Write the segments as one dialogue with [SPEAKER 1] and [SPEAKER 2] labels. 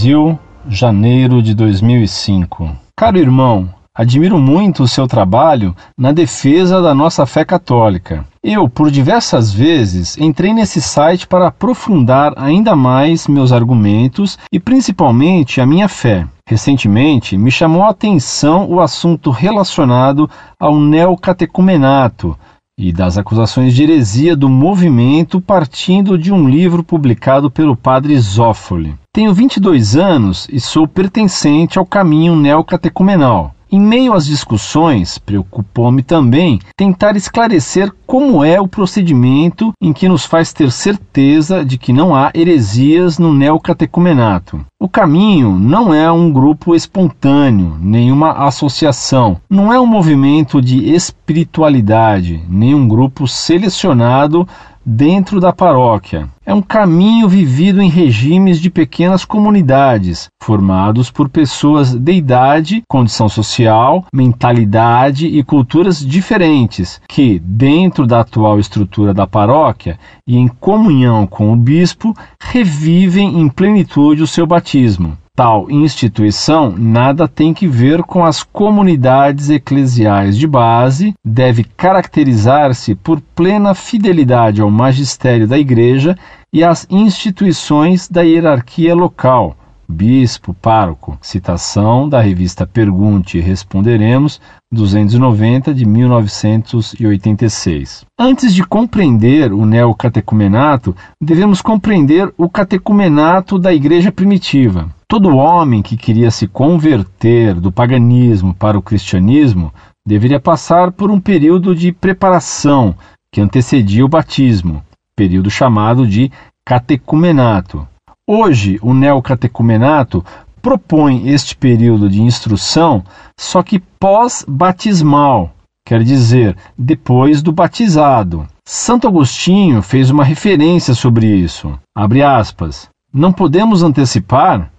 [SPEAKER 1] Brasil, janeiro de 2005. Caro irmão, admiro muito o seu trabalho na defesa da nossa fé católica. Eu, por diversas vezes, entrei nesse site para aprofundar ainda mais meus argumentos e principalmente a minha fé. Recentemente, me chamou a atenção o assunto relacionado ao neocatecumenato e das acusações de heresia do movimento partindo de um livro publicado pelo padre Zófoli. Tenho 22 anos e sou pertencente ao caminho neocatecumenal. Em meio às discussões, preocupou-me também tentar esclarecer como é o procedimento em que nos faz ter certeza de que não há heresias no neocatecumenato. O caminho não é um grupo espontâneo, nenhuma associação, não é um movimento de espiritualidade, nem um grupo selecionado dentro da paróquia. É um caminho vivido em regimes de pequenas comunidades, formados por pessoas de idade, condição social, mentalidade e culturas diferentes, que, dentro da atual estrutura da paróquia e em comunhão com o bispo, revivem em plenitude o seu batismo. Tal instituição nada tem que ver com as comunidades eclesiais de base, deve caracterizar-se por plena fidelidade ao magistério da Igreja e às instituições da hierarquia local, bispo, pároco. Citação da revista Pergunte e Responderemos, 290 de 1986. Antes de compreender o neocatecumenato, devemos compreender o catecumenato da igreja primitiva. Todo homem que queria se converter do paganismo para o cristianismo deveria passar por um período de preparação que antecedia o batismo, período chamado de catecumenato. Hoje, o neocatecumenato propõe este período de instrução, só que pós-batismal, quer dizer, depois do batizado. Santo Agostinho fez uma referência sobre isso. Aspas. Não podemos antecipar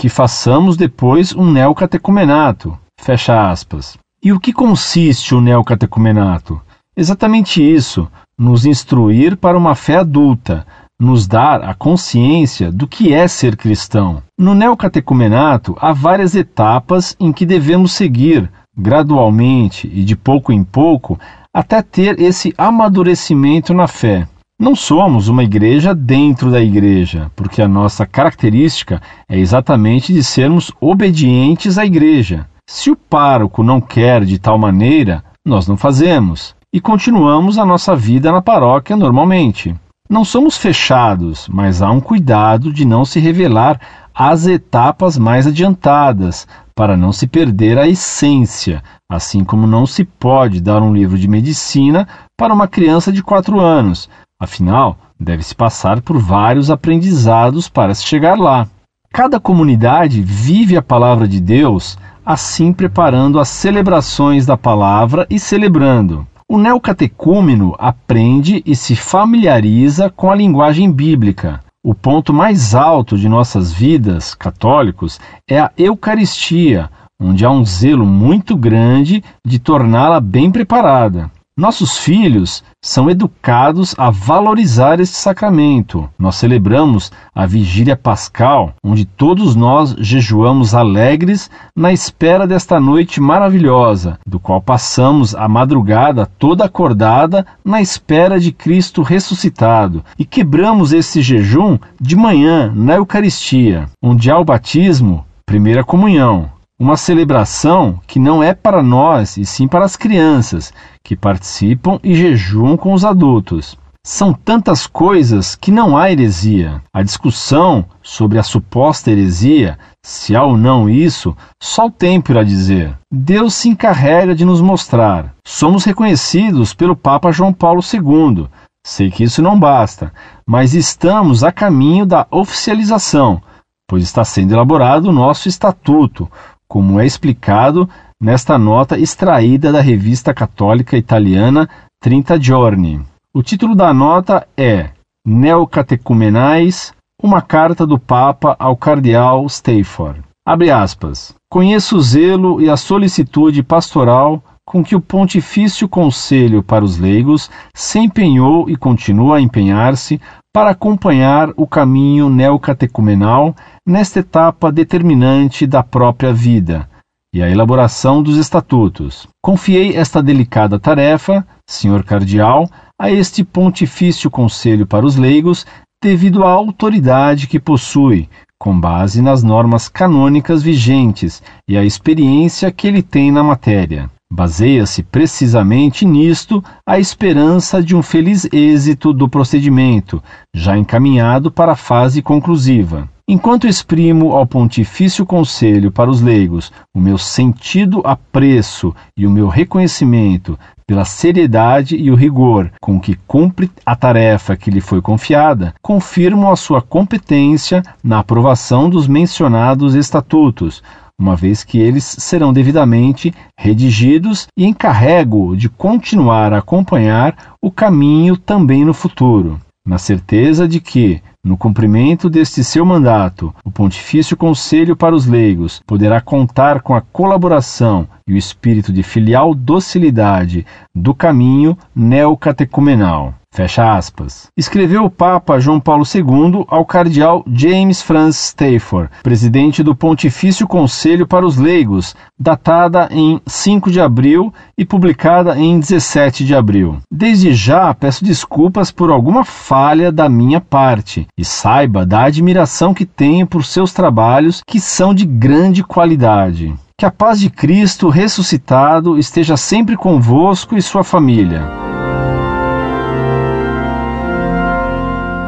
[SPEAKER 1] que façamos depois um neocatecumenato. Fecha aspas. E o que consiste o neocatecumenato? Exatamente isso, nos instruir para uma fé adulta, nos dar a consciência do que é ser cristão. No neocatecumenato, há várias etapas em que devemos seguir, gradualmente e de pouco em pouco, até ter esse amadurecimento na fé. Não somos uma igreja dentro da igreja, porque a nossa característica é exatamente de sermos obedientes à igreja. Se o pároco não quer de tal maneira, nós não fazemos e continuamos a nossa vida na paróquia normalmente. Não somos fechados, mas há um cuidado de não se revelar as etapas mais adiantadas, para não se perder a essência, assim como não se pode dar um livro de medicina para uma criança de 4 anos. Afinal, deve-se passar por vários aprendizados para se chegar lá. Cada comunidade vive a palavra de Deus, assim preparando as celebrações da palavra e celebrando. O neocatecúmeno aprende e se familiariza com a linguagem bíblica. O ponto mais alto de nossas vidas, católicos, é a Eucaristia, onde há um zelo muito grande de torná-la bem preparada. Nossos filhos são educados a valorizar este sacramento. Nós celebramos a Vigília Pascal, onde todos nós jejuamos alegres na espera desta noite maravilhosa, do qual passamos a madrugada toda acordada na espera de Cristo ressuscitado. E quebramos esse jejum de manhã na Eucaristia, onde há o batismo, primeira comunhão, uma celebração que não é para nós, e sim para as crianças, que participam e jejuam com os adultos. São tantas coisas que não há heresia. A discussão sobre a suposta heresia, se há ou não isso, só o tempo irá dizer. Deus se encarrega de nos mostrar. Somos reconhecidos pelo Papa João Paulo II. Sei que isso não basta, mas estamos a caminho da oficialização, pois está sendo elaborado o nosso estatuto, como é explicado nesta nota extraída da revista católica italiana Trinta Giorni. O título da nota é Neocatecumenais, uma carta do Papa ao cardeal Stafford. Abre aspas. Conheço o zelo e a solicitude pastoral com que o Pontifício Conselho para os Leigos se empenhou e continua a empenhar-se para acompanhar o caminho neocatecumenal nesta etapa determinante da própria vida e a elaboração dos estatutos. Confiei esta delicada tarefa, senhor cardeal, a este Pontifício Conselho para os Leigos, devido à autoridade que possui, com base nas normas canônicas vigentes e a experiência que ele tem na matéria. Baseia-se precisamente nisto a esperança de um feliz êxito do procedimento, já encaminhado para a fase conclusiva. Enquanto exprimo ao Pontifício Conselho para os leigos o meu sentido apreço e o meu reconhecimento pela seriedade e o rigor com que cumpre a tarefa que lhe foi confiada, confirmo a sua competência na aprovação dos mencionados estatutos, uma vez que eles serão devidamente redigidos e encarrego de continuar a acompanhar o caminho também no futuro, na certeza de que, no cumprimento deste seu mandato, o Pontifício Conselho para os Leigos poderá contar com a colaboração e o espírito de filial docilidade do caminho neocatecumenal. Fecha aspas. Escreveu o Papa João Paulo II ao cardeal James Francis Stafford, presidente do Pontifício Conselho para os Leigos, datada em 5 de abril e publicada em 17 de abril. Desde já peço desculpas por alguma falha da minha parte e saiba da admiração que tenho por seus trabalhos, que são de grande qualidade. Que a paz de Cristo ressuscitado esteja sempre convosco e sua família.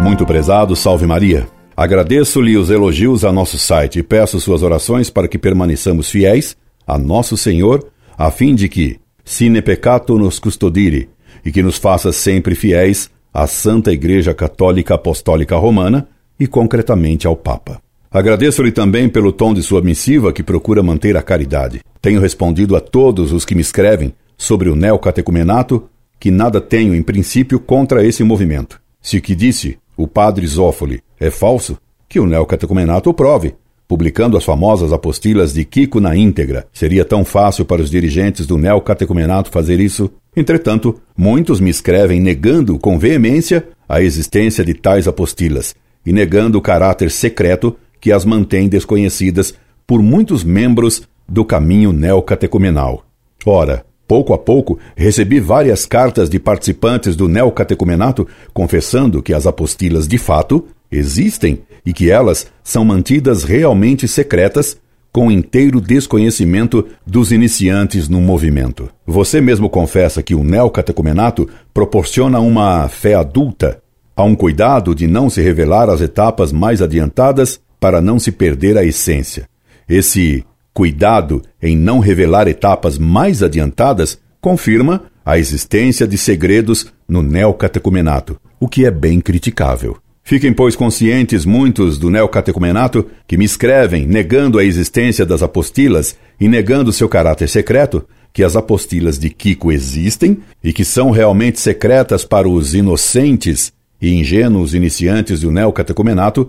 [SPEAKER 2] Muito prezado, salve Maria. Agradeço-lhe os elogios a nosso site e peço suas orações para que permaneçamos fiéis a nosso Senhor, a fim de que, sine peccato nos custodire, e que nos faça sempre fiéis à Santa Igreja Católica Apostólica Romana e concretamente ao Papa. Agradeço-lhe também pelo tom de sua missiva que procura manter a caridade. Tenho respondido a todos os que me escrevem sobre o neocatecumenato que nada tenho em princípio contra esse movimento. Se o que disse o padre Zófoli é falso, que o neocatecumenato o prove, publicando as famosas apostilas de Kiko na íntegra. Seria tão fácil para os dirigentes do neocatecumenato fazer isso? Entretanto, muitos me escrevem negando com veemência a existência de tais apostilas e negando o caráter secreto que as mantém desconhecidas por muitos membros do caminho neocatecumenal. Ora, Pouco a pouco, recebi várias cartas de participantes do neocatecumenato confessando que as apostilas de fato existem e que elas são mantidas realmente secretas com inteiro desconhecimento dos iniciantes no movimento. Você mesmo confessa que o neocatecumenato proporciona uma fé adulta, há um cuidado de não se revelar as etapas mais adiantadas para não se perder a essência. Esse cuidado em não revelar etapas mais adiantadas confirma a existência de segredos no neocatecumenato, o que é bem criticável. Fiquem, pois, conscientes muitos do neocatecumenato que me escrevem negando a existência das apostilas e negando seu caráter secreto, que as apostilas de Kiko existem e que são realmente secretas para os inocentes e ingênuos iniciantes do neocatecumenato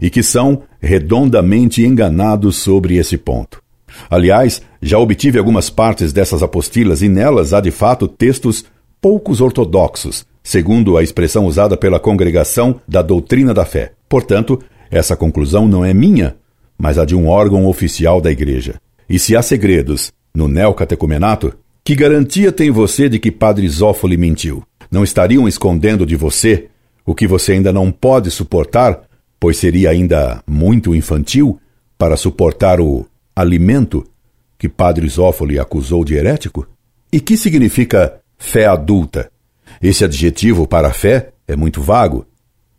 [SPEAKER 2] e que são redondamente enganados sobre esse ponto. Aliás, já obtive algumas partes dessas apostilas e nelas há de fato textos poucos ortodoxos, segundo a expressão usada pela congregação da doutrina da fé. Portanto, essa conclusão não é minha, mas a de um órgão oficial da Igreja. E se há segredos no neocatecumenato, que garantia tem você de que Padre Zófoli mentiu? Não estariam escondendo de você o que você ainda não pode suportar, pois seria ainda muito infantil para suportar o alimento que Padre Zófoli acusou de herético? E que significa fé adulta? Esse adjetivo para fé é muito vago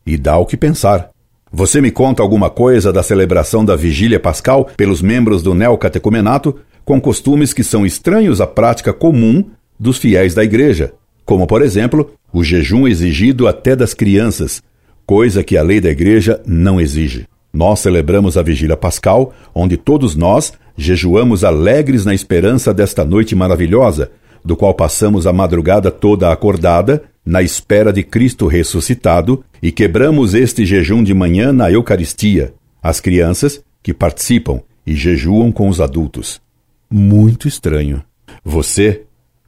[SPEAKER 2] e dá o que pensar. Você me conta alguma coisa da celebração da vigília pascal pelos membros do neocatecumenato com costumes que são estranhos à prática comum dos fiéis da igreja, como, por exemplo, o jejum exigido até das crianças, coisa que a lei da igreja não exige. Nós celebramos a vigília pascal, onde todos nós jejuamos alegres na esperança desta noite maravilhosa, do qual passamos a madrugada toda acordada, na espera de Cristo ressuscitado, e quebramos este jejum de manhã na Eucaristia, as crianças que participam e jejuam com os adultos. Muito estranho. Você,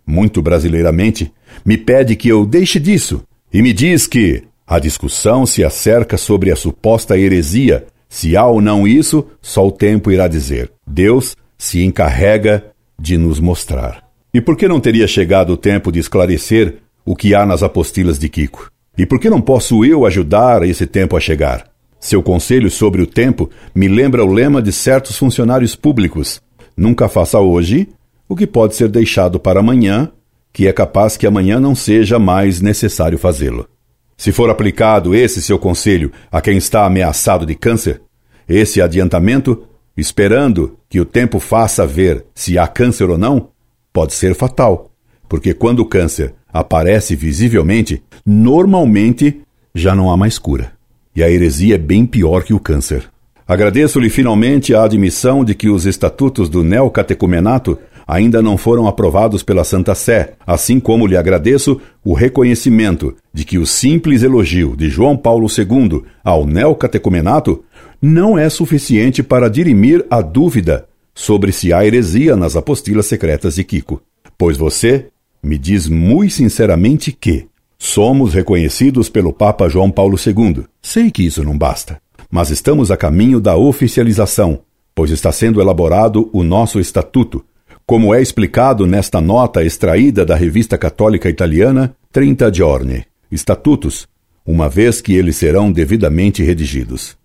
[SPEAKER 2] muito brasileiramente, me pede que eu deixe disso e me diz que A discussão se acerca sobre a suposta heresia. Se há ou não isso, só o tempo irá dizer. Deus se encarrega de nos mostrar. E por que não teria chegado o tempo de esclarecer o que há nas apostilas de Kiko? E por que não posso eu ajudar esse tempo a chegar? Seu conselho sobre o tempo me lembra o lema de certos funcionários públicos: nunca faça hoje o que pode ser deixado para amanhã, que é capaz que amanhã não seja mais necessário fazê-lo. Se for aplicado esse seu conselho a quem está ameaçado de câncer, esse adiantamento, esperando que o tempo faça ver se há câncer ou não, pode ser fatal, porque quando o câncer aparece visivelmente, normalmente já não há mais cura. E a heresia é bem pior que o câncer. Agradeço-lhe finalmente a admissão de que os estatutos do neocatecumenato ainda não foram aprovados pela Santa Sé, assim como lhe agradeço o reconhecimento de que o simples elogio de João Paulo II ao neocatecumenato não é suficiente para dirimir a dúvida sobre se há heresia nas apostilas secretas de Kiko. Pois você me diz muito sinceramente que somos reconhecidos pelo Papa João Paulo II. Sei que isso não basta, mas estamos a caminho da oficialização, pois está sendo elaborado o nosso estatuto, como é explicado nesta nota extraída da revista católica italiana 30 Giorni, Estatutos, uma vez que eles serão devidamente redigidos.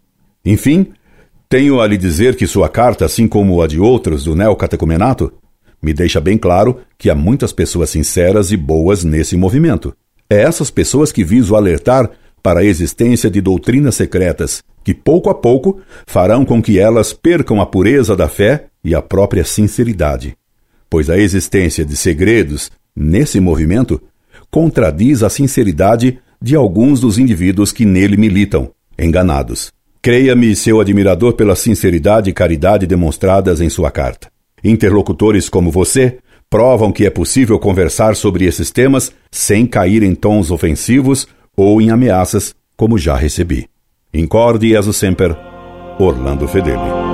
[SPEAKER 2] Enfim, tenho a lhe dizer que sua carta, assim como a de outros do neocatecumenato, me deixa bem claro que há muitas pessoas sinceras e boas nesse movimento. É essas pessoas que viso alertar para a existência de doutrinas secretas que, pouco a pouco, farão com que elas percam a pureza da fé e a própria sinceridade pois a existência de segredos nesse movimento contradiz a sinceridade de alguns dos indivíduos que nele militam, enganados. Creia-me, seu admirador, pela sinceridade e caridade demonstradas em sua carta. Interlocutores como você provam que é possível conversar sobre esses temas sem cair em tons ofensivos ou em ameaças, como já recebi. Incorde e sempre, Orlando Fedeli.